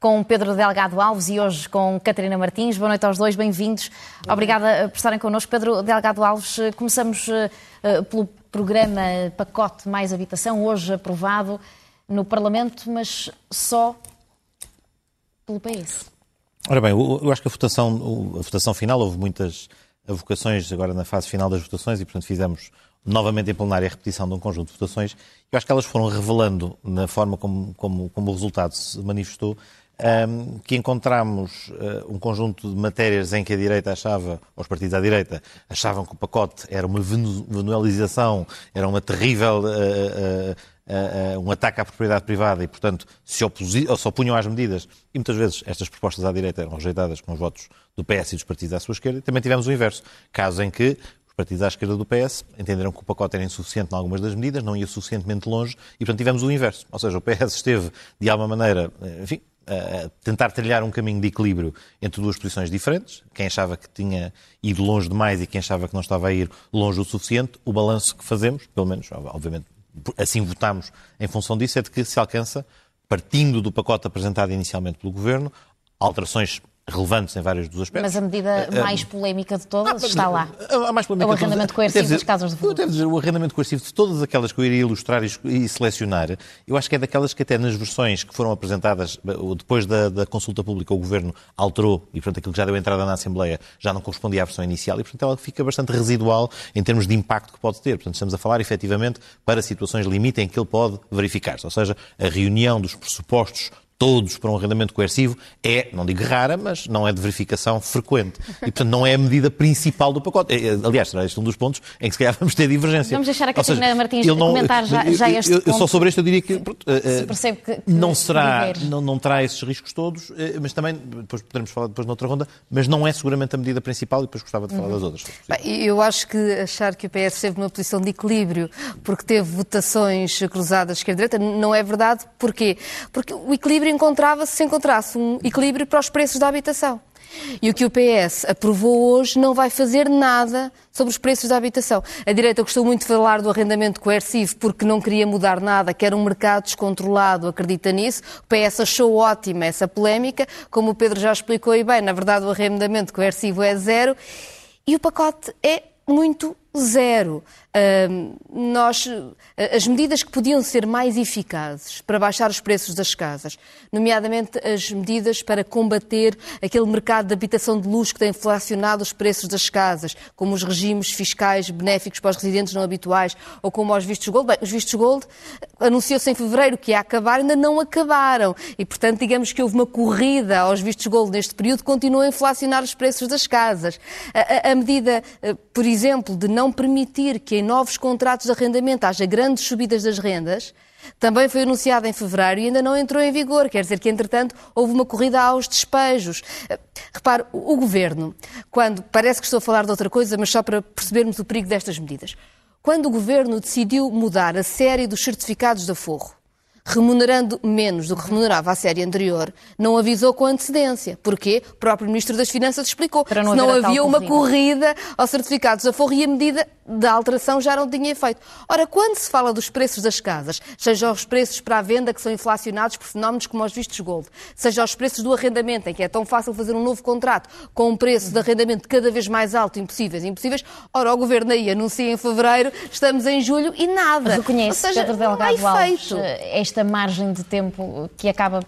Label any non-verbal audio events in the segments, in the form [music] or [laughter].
com Pedro Delgado Alves e hoje com Catarina Martins. Boa noite aos dois, bem-vindos. Obrigada por estarem connosco. Pedro Delgado Alves, começamos uh, pelo programa Pacote Mais Habitação, hoje aprovado no Parlamento, mas só pelo PS. Ora bem, eu acho que a votação, a votação final, houve muitas vocações agora na fase final das votações e, portanto, fizemos novamente em plenária a repetição de um conjunto de votações. Eu acho que elas foram revelando, na forma como, como, como o resultado se manifestou, um, que encontramos uh, um conjunto de matérias em que a direita achava, os partidos à direita, achavam que o pacote era uma venuelização, era uma terrível. Uh, uh, um ataque à propriedade privada e, portanto, se, se opunham às medidas. E muitas vezes estas propostas à direita eram rejeitadas com os votos do PS e dos partidos à sua esquerda. E também tivemos o inverso, caso em que os partidos à esquerda do PS entenderam que o pacote era insuficiente em algumas das medidas, não ia suficientemente longe, e portanto tivemos o inverso. Ou seja, o PS esteve, de alguma maneira, enfim, tentar trilhar um caminho de equilíbrio entre duas posições diferentes. Quem achava que tinha ido longe demais e quem achava que não estava a ir longe o suficiente. O balanço que fazemos, pelo menos, obviamente, assim votamos em função disso, é de que se alcança, partindo do pacote apresentado inicialmente pelo Governo, alterações relevantes em vários dos aspectos. Mas a medida eh, mais polémica de todas ah, está lá. A, mais polémica o arrendamento coercivo dizer, das casas de futebol. Devo dizer, o arrendamento coercivo de todas aquelas que eu iria ilustrar e selecionar, eu acho que é daquelas que até nas versões que foram apresentadas depois da, da consulta pública o Governo alterou e, portanto, aquilo que já deu entrada na Assembleia já não correspondia à versão inicial e, portanto, ela fica bastante residual em termos de impacto que pode ter. Portanto, estamos a falar, efetivamente, para situações limite em que ele pode verificar-se. Ou seja, a reunião dos pressupostos todos para um arrendamento coercivo é, não digo rara, mas não é de verificação frequente. E, portanto, não é a medida principal do pacote. É, aliás, será este um dos pontos em que se calhar vamos ter divergência. Vamos deixar a Catarina Martins não, comentar já, já este eu, ponto. Só sobre este eu diria que, se percebe que, que não será, não, não terá esses riscos todos, eh, mas também, depois poderemos falar depois noutra ronda, mas não é seguramente a medida principal e depois gostava de falar uhum. das outras. Bem, eu acho que achar que o PS esteve numa posição de equilíbrio porque teve votações cruzadas esquerda-direita não é verdade. Porquê? Porque o equilíbrio encontrava-se encontrasse um equilíbrio para os preços da habitação. E o que o PS aprovou hoje não vai fazer nada sobre os preços da habitação. A direita gostou muito de falar do arrendamento coercivo porque não queria mudar nada, que era um mercado descontrolado, acredita nisso. O PS achou ótima essa polémica, como o Pedro já explicou e bem, na verdade o arrendamento coercivo é zero e o pacote é muito zero. Uh, nós, as medidas que podiam ser mais eficazes para baixar os preços das casas, nomeadamente as medidas para combater aquele mercado de habitação de luxo que tem inflacionado os preços das casas, como os regimes fiscais benéficos para os residentes não habituais ou como os vistos gold. Bem, os vistos gold anunciou-se em fevereiro que ia acabar, ainda não acabaram. E, portanto, digamos que houve uma corrida aos vistos gold neste período, continua a inflacionar os preços das casas. A, a, a medida, eh, por exemplo, de não permitir que em novos contratos de arrendamento haja grandes subidas das rendas, também foi anunciada em fevereiro e ainda não entrou em vigor. Quer dizer que, entretanto, houve uma corrida aos despejos. Eh, repare, o governo, quando. Parece que estou a falar de outra coisa, mas só para percebermos o perigo destas medidas. Quando o governo decidiu mudar a série dos certificados de aforro, remunerando menos do que remunerava a série anterior, não avisou com antecedência. Porquê? O próprio Ministro das Finanças explicou. Para não, não havia uma corrida aos certificados de aforro e a medida da alteração já não tinha efeito. Ora, quando se fala dos preços das casas, seja os preços para a venda que são inflacionados por fenómenos como os vistos gold, seja os preços do arrendamento, em que é tão fácil fazer um novo contrato com um preço de arrendamento cada vez mais alto, impossíveis, impossíveis, ora, o Governo aí anuncia em fevereiro, estamos em julho e nada. Reconhece, Ou seja, Pedro Delgado Alves, esta margem de tempo que acaba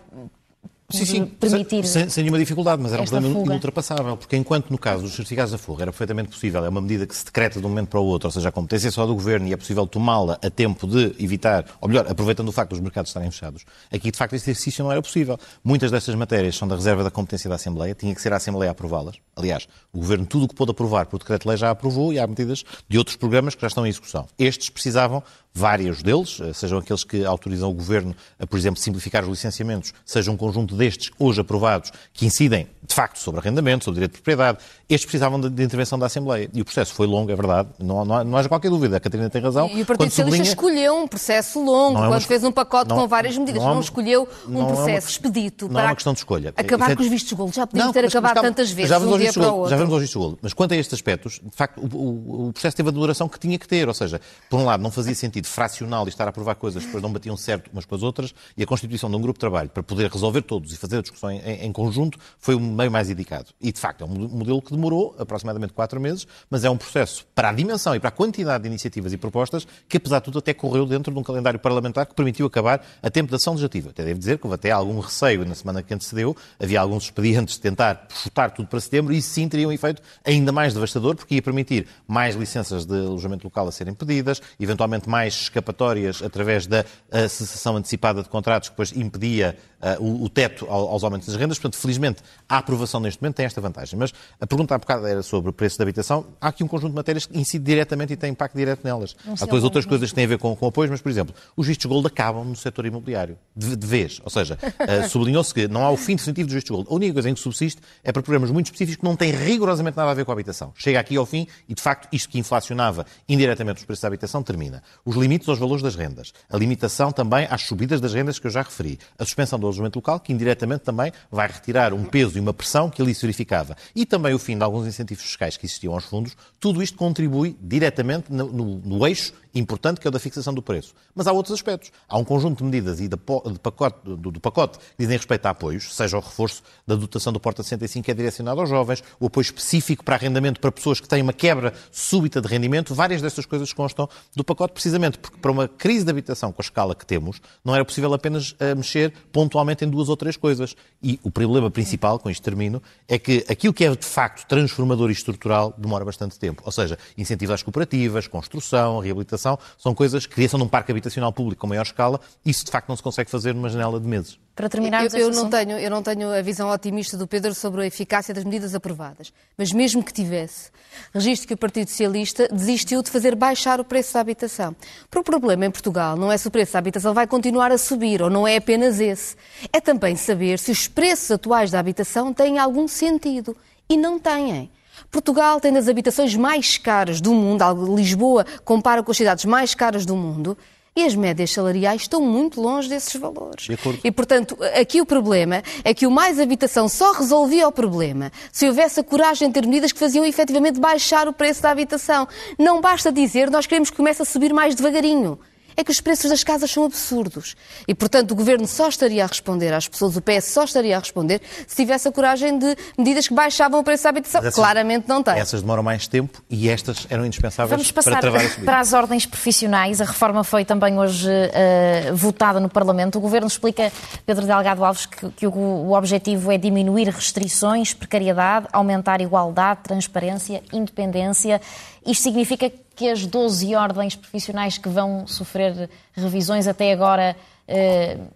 sim, sim, permitir. Sem, sem, nenhuma dificuldade, mas era um problema fuga. inultrapassável, porque enquanto no caso dos certificados da fuga era perfeitamente possível, é uma medida que se decreta de um momento para o outro, ou seja, a competência é só do governo e é possível tomá-la a tempo de evitar, ou melhor, aproveitando o facto dos mercados estarem fechados, aqui de facto esse exercício não era possível. Muitas destas matérias são da reserva da competência da Assembleia, tinha que ser a Assembleia a aprová-las. Aliás, o governo tudo o que pôde aprovar por decreto-lei já aprovou e há medidas de outros programas que já estão em execução. Estes precisavam vários deles, eh, sejam aqueles que autorizam o Governo a, por exemplo, simplificar os licenciamentos, seja um conjunto destes hoje aprovados que incidem, de facto, sobre arrendamento, sobre direito de propriedade. Estes precisavam de, de intervenção da Assembleia. E o processo foi longo, é verdade, não, não, não haja qualquer dúvida. A Catarina tem razão. E o Partido Socialista escolheu um processo longo, é quando fez um pacote não, com várias medidas. Não, escolheu um processo uma, expedito para... Não é uma questão de escolha. Acabar é, com os vistos de golo. Já podíamos ter acabado tantas vezes, já um dia para outro. Já vamos aos vistos. Mas quanto a estes aspectos, de facto, o, o, o processo teve a duração que tinha que ter. Ou seja, por um lado, não fazia sentido fracional estar a aprovar coisas que depois não batiam certo umas com as outras, e a constituição de um grupo de trabalho para poder resolver todos e fazer a discussão em, em conjunto foi o meio mais indicado. E, de facto, é um modelo que demorou aproximadamente quatro meses, mas é um processo para a dimensão e para a quantidade de iniciativas e propostas que, apesar de tudo, até correu dentro de um calendário parlamentar que permitiu acabar a tempo da ação legislativa. Até devo dizer que houve até algum receio na semana que antecedeu, havia alguns expedientes de tentar chutar tudo para setembro e isso sim teria um efeito ainda mais devastador, porque ia permitir mais licenças de alojamento local a serem pedidas, eventualmente mais escapatórias através da cessação antecipada de contratos que depois impedia uh, o, o, teto aos aumentos das rendas. Portanto, felizmente, a aprovação neste momento tem esta vantagem. Mas a pergunta há bocado era sobre o preço da habitação. Há aqui um conjunto de matérias que incide diretamente e tem impacto direto nelas. Não há depois outras coisas que têm a ver com, com apoios, mas, por exemplo, os vistos gold acabam no setor imobiliário, de, de vez. Ou seja, uh, [laughs] sublinhou-se que não há o fim definitivo dos vistos gold. A única coisa em que subsiste é para programas muito específicos que não têm rigorosamente nada a ver com a habitação. Chega aqui ao fim e, de facto, isto que inflacionava indiretamente os preços da habitação termina. Os limites aos valores das rendas. A limitação também às subidas das rendas que eu já referi. A suspensão do alojamento local, que indiretamente diretamente também vai retirar um peso e uma pressão que ali se verificava. E também o fim de alguns incentivos fiscais que existiam aos fundos, tudo isto contribui diretamente no, no, no eixo importante que é o da fixação do preço. Mas há outros aspectos. Há um conjunto de medidas e de pacote, do, pacote que dizem respeito a apoios, seja o reforço da dotação do Porta 65 que é direcionado aos jovens, o apoio específico para arrendamento para pessoas que têm uma quebra súbita de rendimento, várias dessas coisas constam do pacote precisamente porque para uma crise de habitação com a escala que temos, não era possível apenas uh, mexer pontualmente em duas ou três coisas. E o problema principal, com isto termino, é que aquilo que é de facto transformador e estrutural demora bastante tempo. Ou seja, incentivos às cooperativas, construção, reabilitação habitação, são coisas, criação de um parque habitacional público com maior escala, isso de facto não se consegue fazer numa janela de meses. Para terminarmos eu, eu não tenho Eu não tenho a visão otimista do Pedro sobre a eficácia das medidas aprovadas, mas mesmo que tivesse, registro que o Partido Socialista desistiu de fazer baixar o preço da habitação. Porque o problema em Portugal não é se o preço da habitação vai continuar a subir, ou não é apenas esse. É também saber se os preços atuais da habitação têm algum sentido. E não têm. Portugal tem das habitações mais caras do mundo, Lisboa compara com as cidades mais caras do mundo, e as médias salariais estão muito longe desses valores. De e, portanto, aqui o problema é que o mais habitação só resolvia o problema se houvesse a coragem de ter medidas que faziam efetivamente baixar o preço da habitação. Não basta dizer nós queremos que comece a subir mais devagarinho é que os preços das casas são absurdos. E, portanto, o Governo só estaria a responder às pessoas, o PS só estaria a responder se tivesse a coragem de medidas que baixavam o preço da habitação. Essas, Claramente não tem. Essas demoram mais tempo e estas eram indispensáveis Vamos passar para travar a subida. para as ordens profissionais. A reforma foi também hoje uh, votada no Parlamento. O Governo explica, Pedro Delgado Alves, que, que o, o objetivo é diminuir restrições, precariedade, aumentar igualdade, transparência, independência. Isto significa que as 12 ordens profissionais que vão sofrer revisões até agora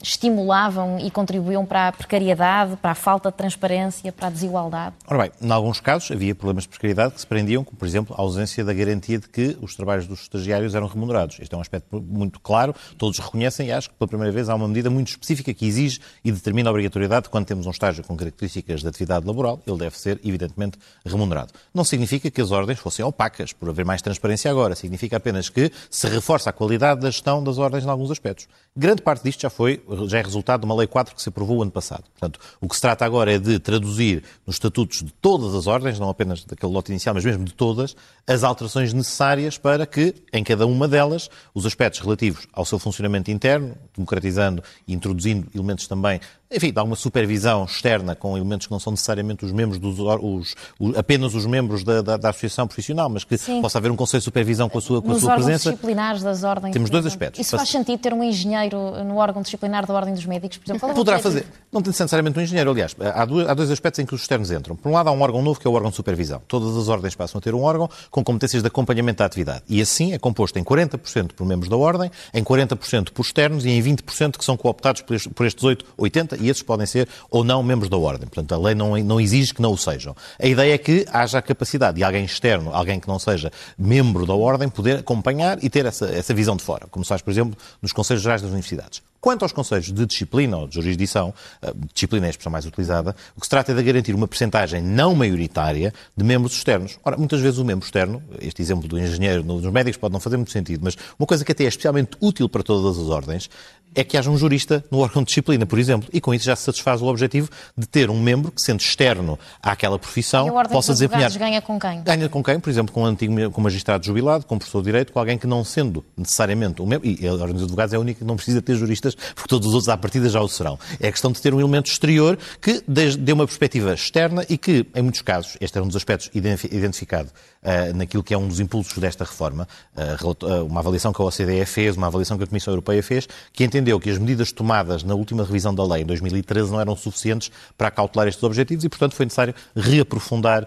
estimulavam e contribuíam para a precariedade, para a falta de transparência, para a desigualdade? Ora bem, em alguns casos havia problemas de precariedade que se prendiam, como por exemplo a ausência da garantia de que os trabalhos dos estagiários eram remunerados. Este é um aspecto muito claro, todos reconhecem e acho que pela primeira vez há uma medida muito específica que exige e determina a obrigatoriedade de quando temos um estágio com características de atividade laboral, ele deve ser evidentemente remunerado. Não significa que as ordens fossem opacas por haver mais transparência agora, significa apenas que se reforça a qualidade da gestão das ordens em alguns aspectos. Grande parte disto já foi, já é resultado de uma Lei 4 que se aprovou o ano passado. Portanto, o que se trata agora é de traduzir nos estatutos de todas as ordens, não apenas daquele lote inicial, mas mesmo de todas, as alterações necessárias para que, em cada uma delas, os aspectos relativos ao seu funcionamento interno, democratizando e introduzindo elementos também enfim, dá uma supervisão externa com elementos que não são necessariamente os membros dos os, os, apenas os membros da, da, da, associação profissional, mas que Sim. possa haver um conselho de supervisão com a sua, com a sua presença. disciplinares das ordens. Temos dois aspectos. Isso faz sentido ter um engenheiro no órgão disciplinar da Ordem dos Médicos, por exemplo? Poderá fazer. Não tem necessariamente um engenheiro, aliás. Há, dois, há dois aspectos em que os externos entram. Por um lado, há um órgão novo que é o órgão de supervisão. Todas as ordens passam a ter um órgão com competências de acompanhamento da atividade. E assim é composto em 40% por membros da ordem, em 40% por externos e em 20% que são cooptados por estes 8, 80 e esses podem ser ou não membros da Ordem. Portanto, a lei não, não exige que não o sejam. A ideia é que haja a capacidade de alguém externo, alguém que não seja membro da Ordem, poder acompanhar e ter essa, essa visão de fora, como se faz, por exemplo, nos Conselhos Gerais das Universidades. Quanto aos conselhos de disciplina ou de jurisdição, eh, disciplina é a expressão mais utilizada, o que se trata é de garantir uma percentagem não maioritária de membros externos. Ora, muitas vezes o membro externo, este exemplo do engenheiro nos médicos pode não fazer muito sentido, mas uma coisa que até é especialmente útil para todas as ordens é que haja um jurista no órgão de disciplina, por exemplo, e com isso já se satisfaz o objetivo de ter um membro que, sendo externo àquela profissão, possa desempenhar. ganha com quem? Ganha com quem? Por exemplo, com um antigo com um magistrado jubilado, com um professor de direito, com alguém que não sendo necessariamente um membro, e a Ordem dos Advogados é a única que não precisa ter juristas, porque todos os outros à partida já o serão. É questão de ter um elemento exterior que dê uma perspectiva externa e que, em muitos casos, este é um dos aspectos identificado uh, naquilo que é um dos impulsos desta reforma, uh, uma avaliação que a OCDE fez, uma avaliação que a Comissão Europeia fez, que entendeu que as medidas tomadas na última revisão da lei, em 2013, não eram suficientes para cautelar estes objetivos e, portanto, foi necessário reaprofundar uh,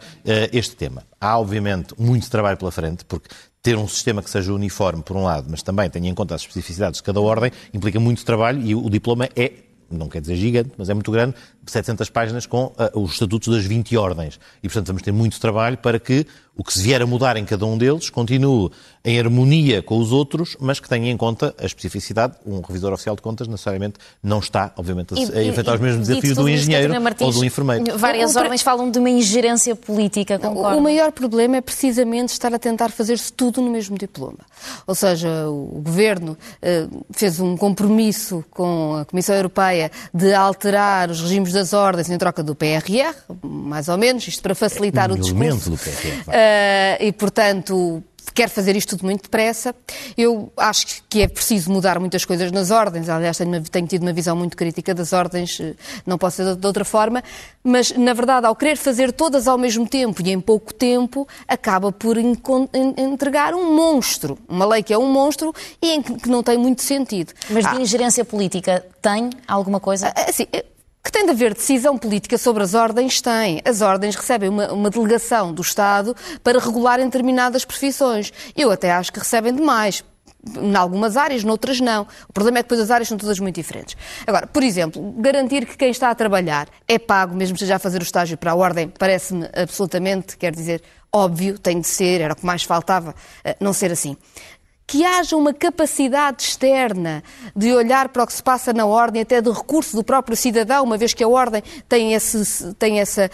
este tema. Há, obviamente, muito trabalho pela frente, porque ter um sistema que seja uniforme, por um lado, mas também tenha em conta as especificidades de cada ordem, implica muito trabalho e o diploma é não quer dizer gigante, mas é muito grande, 700 páginas com uh, os estatutos das 20 ordens. E, portanto, vamos ter muito trabalho para que o que se vier a mudar em cada um deles continue em harmonia com os outros, mas que tenha em conta a especificidade. Um revisor oficial de contas necessariamente não está, obviamente, a, enfrentar os mesmos desafios do engenheiro Martins, ou do enfermeiro. Várias o, ordens falam de uma ingerência política, concordo. O maior problema é precisamente estar a tentar fazer-se tudo no mesmo diploma. Ou seja, o Governo uh, fez um compromisso com a Comissão Europeia de alterar os regimes das ordens em troca do PRR, mais ou menos, isto para facilitar é um o discurso. do PRR. Uh, e, portanto, quer fazer isto tudo muito depressa. Eu acho que é preciso mudar muitas coisas nas ordens. Aliás, tenho, tenho, tido uma visão muito crítica das ordens, eh, não posso ser de outra forma. Mas, na verdade, ao querer fazer todas ao mesmo tempo e em pouco tempo, acaba por entregar um monstro. Uma lei que é um monstro e em que não tem muito sentido. Mas de ah. ingerência política tem alguma coisa? Assim, que tem de haver decisão política sobre as ordens, tem. As ordens recebem uma, uma, delegação do Estado para regular determinadas profissões. Eu até acho que recebem demais. Em algumas áreas, noutras não. O problema é que depois as áreas são todas muito diferentes. Agora, por exemplo, garantir que quem está a trabalhar é pago, mesmo que esteja a fazer o estágio para a ordem, parece-me absolutamente, quer dizer, óbvio, tem de ser, era o que mais faltava, eh, não ser assim que haja uma capacidade externa de olhar para o que se passa na ordem, até de recurso do próprio cidadão, uma vez que a ordem tem, esse, tem, essa,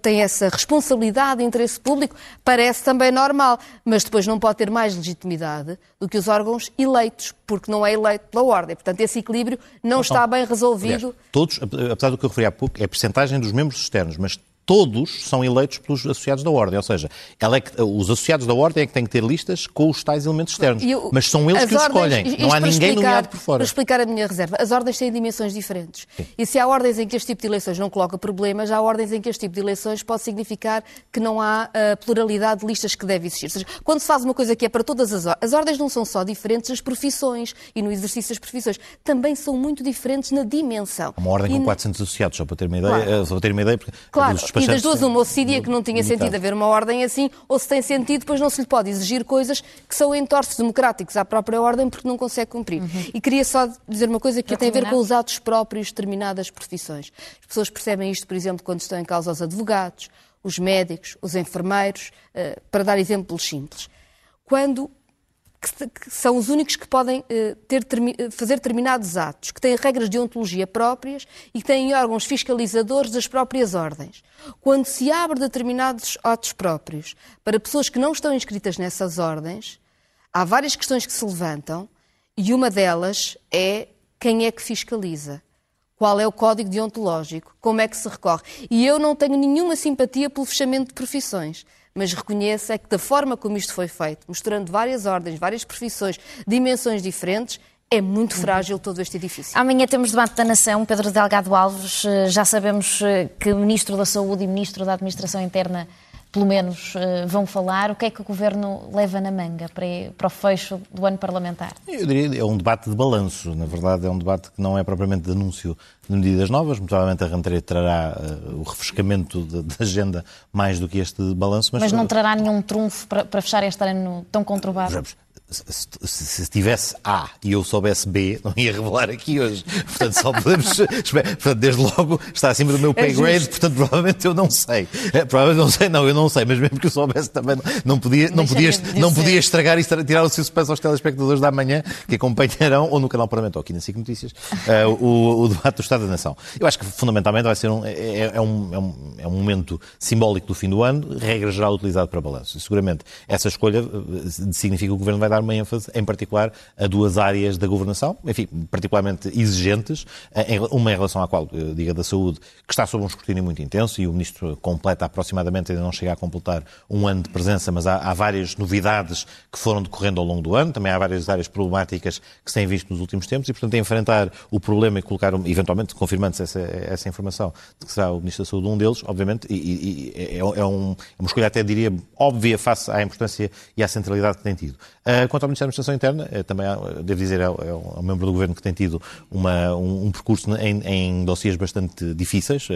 tem essa responsabilidade de interesse público, parece também normal. Mas depois não pode ter mais legitimidade do que os órgãos eleitos, porque não é eleito pela ordem. Portanto, esse equilíbrio não então, está bem resolvido. Aliás, todos, apesar do que eu referi há pouco, é a percentagem dos membros externos, mas todos são eleitos pelos associados da Ordem. Ou seja, é que, os associados da Ordem é que têm que ter listas com os tais elementos externos. Eu, mas são eles que os escolhem. Não há ninguém explicar, nomeado por fora. Para explicar a minha reserva, as ordens têm dimensões diferentes. Sim. E se há ordens em que este tipo de eleições não coloca problemas, há ordens em que este tipo de eleições pode significar que não há uh, pluralidade de listas que deve existir. Ou seja, quando se faz uma coisa que é para todas as ordens, as ordens não são só diferentes nas profissões e no exercício das profissões, também são muito diferentes na dimensão. Uma ordem e com 400 associados, só para ter uma ideia, claro. Eh, só para ter uma ideia porque claro. E das duas uma, decidia que não tinha sentido haver uma ordem assim, ou se tem sentido, depois não se lhe pode exigir coisas que são entorces democráticos à própria ordem porque não consegue cumprir. Uhum. E queria só dizer uma coisa que tem a ver com os atos próprios de determinadas profissões. As pessoas percebem isto, por exemplo, quando estão em causa os advogados, os médicos, os enfermeiros, uh, para dar exemplos simples. Quando que, que, são os únicos que podem uh, ter, eh, fazer determinados atos, que têm regras de ontologia próprias e que têm órgãos fiscalizadores das próprias ordens. Quando se abre determinados atos próprios para pessoas que não estão inscritas nessas ordens, há várias questões que se levantam e uma delas é quem é que fiscaliza. Qual é o código deontológico? Como é que se recorre? E eu não tenho nenhuma simpatia pelo fechamento de profissões mas reconheça é que da forma como isto foi feito, mostrando várias ordens, várias profissões, dimensões diferentes, é muito frágil todo este edifício. Amanhã temos debate da Nação. Pedro Delgado Alves, eh, já sabemos eh, que Ministro da Saúde e Ministro da Administração Interna pelo menos, eh, vão falar. O que é que o Governo leva na manga para, o fecho do ano parlamentar? Eu diria é um debate de balanço. Na verdade, é um debate que não é propriamente de anúncio de medidas novas. Muito provavelmente a rentrée trará uh, o refrescamento da agenda mais do que este balanço. Mas, mas não trará nenhum trunfo para, para fechar este ano tão conturbado? se, se, se, tivesse A e eu soubesse B, não ia revelar aqui hoje. Portanto, só podemos. [laughs] portanto, desde logo está acima do meu pay grade, é portanto, provavelmente eu não sei. É, provavelmente não sei, não, eu não sei, mas mesmo que eu soubesse também, não podia, não podia, não podia estragar e tirar o suspense aos telespectadores da manhã que acompanharão, ou no canal Parlamento, ou aqui na SIC Notícias, uh, o, o, debate do Estado da Nação. Eu acho que fundamentalmente vai ser um, é, é, um, é, um, é um momento simbólico do fim do ano, regra geral utilizado para balanço. E seguramente essa escolha eh, significa que o Governo vai dar uma ênfase, em particular, a duas áreas da governação, enfim, particularmente exigentes, eh, uma em relação à qual, eh, diga da saúde, que está sob um escrutínio muito intenso e o Ministro completa aproximadamente, ainda não chega a completar um ano de presença, mas há, há várias novidades que foram decorrendo ao longo do ano, também há várias áreas problemáticas que se têm visto nos últimos tempos e, portanto, enfrentar o problema e colocar, eventualmente, confirmando-se essa, essa informação de que será o Ministro da Saúde um deles, obviamente, e, e, é, é, um, é uma escolha até, diria, óbvia face à importância e à centralidade que tem tido. Uh, quanto ao Ministério da Administração Interna, é, também, devo dizer, é, é, um membro do Governo que tem tido uma, um, um, percurso em, em dossiês bastante difíceis. Uh,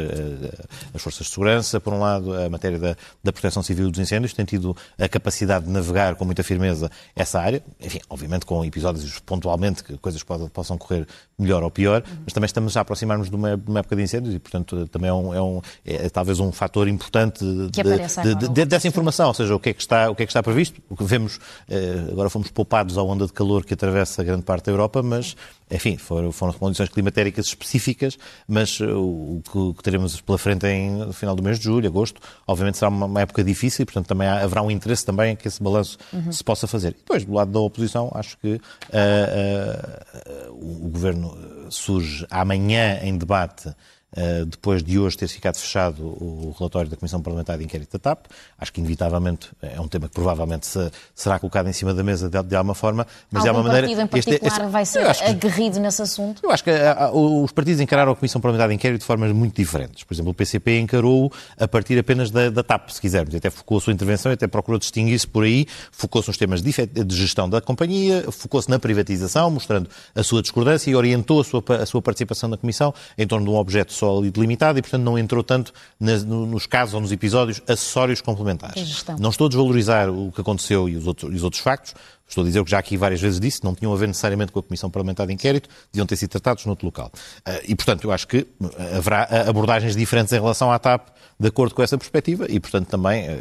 as forças de segurança, por um lado, a matéria da, da proteção civil dos incêndios, tem tido a capacidade de navegar com muita firmeza essa área. Enfim, obviamente com episódios pontualmente que coisas pode, possam correr melhor ou pior, mas também estamos a aproximar-nos de uma, uma época de incêndios e, portanto, também é, um, é, um, é talvez um fator importante de, de, de, dessa informação, ou seja, o que é que está, o que é que está previsto, o que vemos uh, agora fomos poupados à onda de calor que atravessa grande parte da Europa, mas, enfim, foram, foram condições climatéricas específicas, mas uh, o que, que, teremos pela frente em, no final do mês de julho, agosto, obviamente será uma, uma época difícil e, portanto, também há, haverá um interesse também em que esse balanço uhum. se possa fazer. E depois, do lado da oposição, acho que uh, uh, o Governo surge amanhã em debate eh, depois de hoje ter ficado fechado o relatório da Comissão Parlamentar de Inquérito da TAP. Acho que, inevitavelmente, é um tema que provavelmente será colocado em cima da mesa de, de alguma forma. Mas Algum de alguma maneira. partido em particular este, este, vai ser aguerrido nesse assunto? Eu acho que uh, uh, os partidos encararam a Comissão Parlamentar de Inquérito de formas muito diferentes. Por exemplo, o PCP encarou a partir apenas da, da TAP, se quisermos. Até focou a sua intervenção e até procurou distinguir-se por aí. Focou-se nos temas de, de gestão da companhia, focou-se na privatização, mostrando a sua discordância e orientou a sua, a sua participação na Comissão em torno de um objeto sólido limitado e, portanto, não entrou tanto nas, nos casos ou nos episódios acessórios complementares. Não estou a desvalorizar o que aconteceu e os outros, e os outros factos. Estou a dizer o que já aqui várias vezes disse, não tinham a ver necessariamente com a Comissão Parlamentar de Inquérito, deviam ter sido tratados noutro local. Ah, e, portanto, eu acho que haverá abordagens diferentes em relação à TAP, de acordo com essa perspectiva, e, portanto, também ah,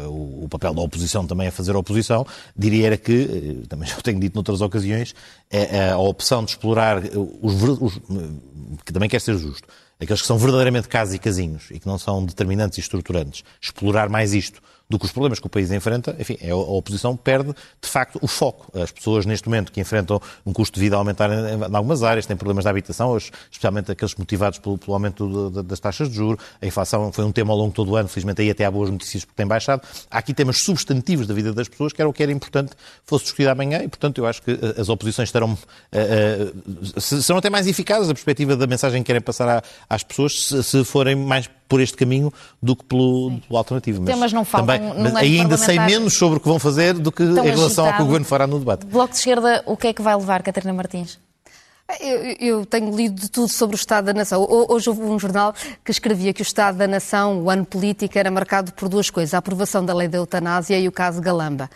ah, o papel da oposição também a fazer a oposição, diria era que, também já o tenho dito noutras ocasiões, é, é a opção de explorar os, os que também quer ser justo, aqueles que são verdadeiramente casos e casinhos e que não são determinantes e estruturantes, explorar mais isto do que os problemas que o país enfrenta, enfim, é a oposição perde, de facto, o foco. As pessoas, neste momento, que enfrentam um custo de vida a aumentar em, algumas áreas, têm problemas de habitação, especialmente aqueles motivados pelo, pelo aumento das taxas de juros. A inflação foi um tema ao longo de todo o ano, felizmente aí até há boas notícias porque tem baixado. Há aqui temas substantivos da vida das pessoas, que era o que era importante fosse discutido amanhã, e, portanto, eu acho que eh, as oposições estarão, uh, uh, serão até mais eficazes a perspectiva da mensagem que querem passar às pessoas se, se forem mais por este caminho do que pelo, pelo alternativo. Mas, Temas não faltam, também, mas ainda sei menos sobre o que vão fazer do que em relação ao que o Governo fará no debate. Bloco de Esquerda, o que é que vai levar Catarina Martins? Eu, eu, tenho lido de tudo sobre o Estado da Nação. Hoje houve um jornal que escrevia que o Estado da Nação, o ano político, era marcado por duas coisas: a aprovação da lei da eutanásia e o caso Galamba.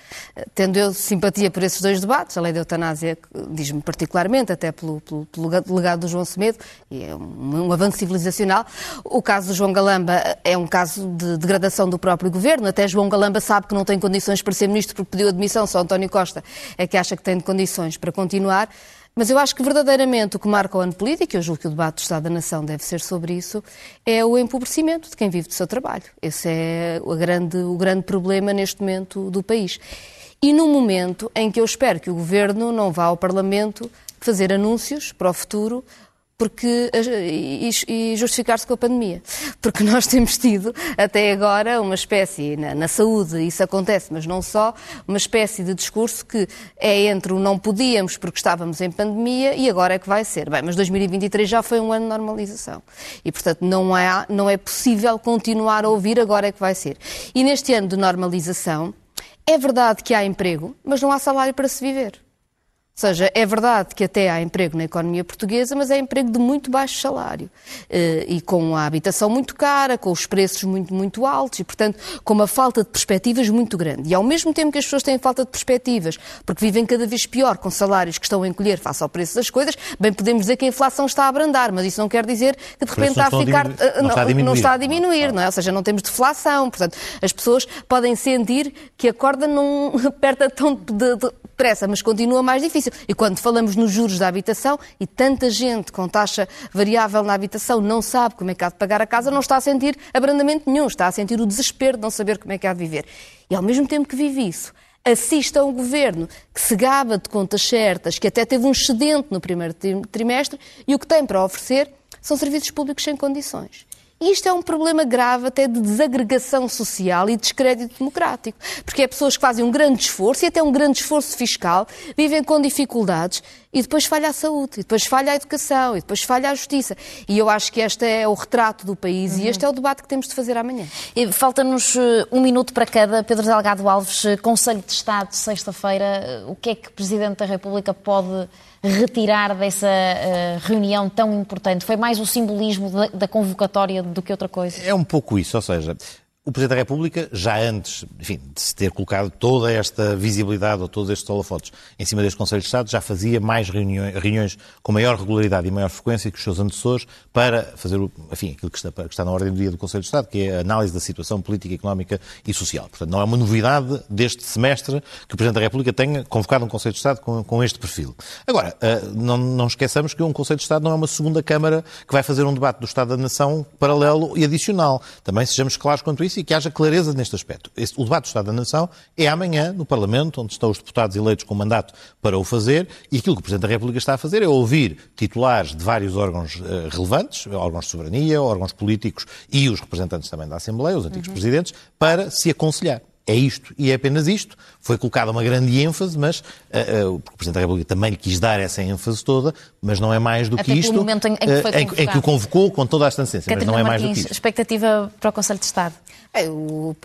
Tendo eu simpatia por esses dois debates, a lei da eutanásia diz-me particularmente, até pelo, pelo, pelo, legado do João Semedo, e é um, um, avanço civilizacional. O caso do João Galamba é um caso de degradação do próprio governo. Até João Galamba sabe que não tem condições para ser ministro porque pediu admissão, só António Costa é que acha que tem condições para continuar. Mas eu acho que verdadeiramente o que marca o ano político, eu julgo que o debate do Estado da Nação deve ser sobre isso, é o empobrecimento de quem vive do seu trabalho. Esse é o grande, o grande problema neste momento do país. E no momento em que eu espero que o Governo não vá ao Parlamento fazer anúncios para o futuro porque, e, e justificar-se com a pandemia. Porque nós temos tido, até agora, uma espécie, na, na, saúde isso acontece, mas não só, uma espécie de discurso que é entre o não podíamos porque estávamos em pandemia e agora é que vai ser. Bem, mas 2023 já foi um ano de normalização. E, portanto, não não é possível continuar a ouvir agora é que vai ser. E neste ano de normalização, é verdade que há emprego, mas não há salário para se viver. Seja, é verdade que até há emprego na economia portuguesa, mas é emprego de muito baixo salário eh, e com a habitação muito cara, com os preços muito, muito altos e, portanto, com uma falta de perspectivas muito grande. E ao mesmo tempo que as pessoas têm falta de perspectivas, porque vivem cada vez pior com salários que estão a encolher face ao preço das coisas, bem podemos dizer que a inflação está a abrandar, mas isso não quer dizer que de repente está a ficar. A diminuir, não, está a diminuir, não está a diminuir não é? Ou seja, não temos deflação. Portanto, as pessoas podem sentir que a corda não [laughs] aperta tão de, de, depressa, mas continua mais difícil. E quando falamos nos juros da habitação, e tanta gente com taxa variável na habitação não sabe como é que há de pagar a casa, não está a sentir abrandamento nenhum, está a sentir o desespero de não saber como é que há de viver. E ao mesmo tempo que vive isso, assista a um governo que se gaba de contas certas, que até teve um excedente no primeiro trimestre, e o que tem para oferecer são serviços públicos sem condições. E isto é um problema grave até de desagregação social e descrédito democrático, porque é pessoas que fazem um grande esforço e até um grande esforço fiscal, vivem com dificuldades e depois falha a saúde, e depois falha a educação, e depois falha a justiça. E eu acho que este é o retrato do país uhum. e este é o debate que temos de fazer amanhã. Falta-nos eh, um minuto para cada. Pedro Delgado Alves, eh, Conselho de Estado, sexta-feira, eh, o que é que o Presidente da República pode retirar dessa uh, reunião tão importante? Foi mais o simbolismo da, da convocatória do que outra coisa? É um pouco isso, ou seja, o Presidente da República, já antes enfim, de se ter colocado toda esta visibilidade ou todos estes holofotes em cima deste Conselho de Estado, já fazia mais reuniões, reuniões, com maior regularidade e maior frequência que os seus antecessores para fazer enfim, aquilo que está, que está na ordem do dia do Conselho de Estado, que é a análise da situação política, económica e social. Portanto, não é uma novidade deste semestre que o Presidente da República tenha convocado um Conselho de Estado com, com este perfil. Agora, eh, não, não esqueçamos que um Conselho de Estado não é uma segunda Câmara que vai fazer um debate do Estado da Nação paralelo e adicional. Também sejamos claros quanto isso e que haja clareza neste aspecto. o debate do Estado da Nação é amanhã no Parlamento, onde estão os deputados eleitos com mandato para o fazer, e aquilo que o Presidente da República está a fazer é ouvir titulares de vários órgãos uh, relevantes, órgãos de soberania, órgãos políticos e os representantes também da Assembleia, os antigos uhum. presidentes, para se aconselhar é isto e é apenas isto. Foi colocada uma grande ênfase, mas uh, uh, porque o Presidente da República também lhe quis dar essa ênfase toda, mas não é mais do Até que isto. momento em, em, que em, em, que o convocou com toda a antecedência, mas não é mais do que isto. expectativa para o Conselho de Estado? É, o,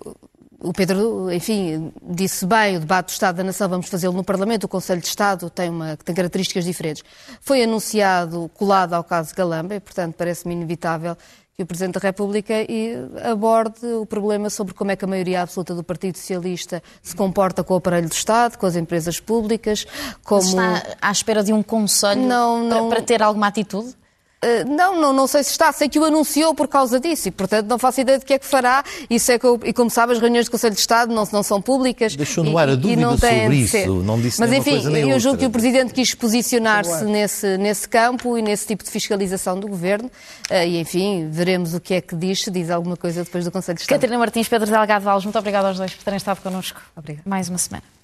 o Pedro, enfim, disse bem, o debate do Estado da Nação vamos fazê-lo no Parlamento, o Conselho de Estado tem, uma, tem características diferentes. Foi anunciado, colado ao caso Galamba, e, portanto, parece-me inevitável que o Presidente da República aborde o problema sobre como é que a maioria absoluta do Partido Socialista se comporta com o aparelho do Estado, com as empresas públicas, como... Está à espera de um conselho não, não... Para, para ter alguma atitude? Eh, não, não, não sei se está, sei que o anunciou por causa disso e, portanto, não faço ideia de que é que fará. Isso é que eu, e como sabe, as reuniões do Conselho de Estado não, não são públicas. Deixou no ar a dúvida não sobre isso, não disse Mas enfim, coisa nem eu julgo outra. que o Presidente quis posicionar-se nesse, nesse campo e nesse tipo de fiscalização do Governo eh, e, enfim, veremos o que é que diz, se diz alguma coisa depois do Conselho de Estado. Catarina Martins, Pedro Delgado Valles, muito obrigada aos dois por terem estado connosco. Obrigada. Mais uma semana.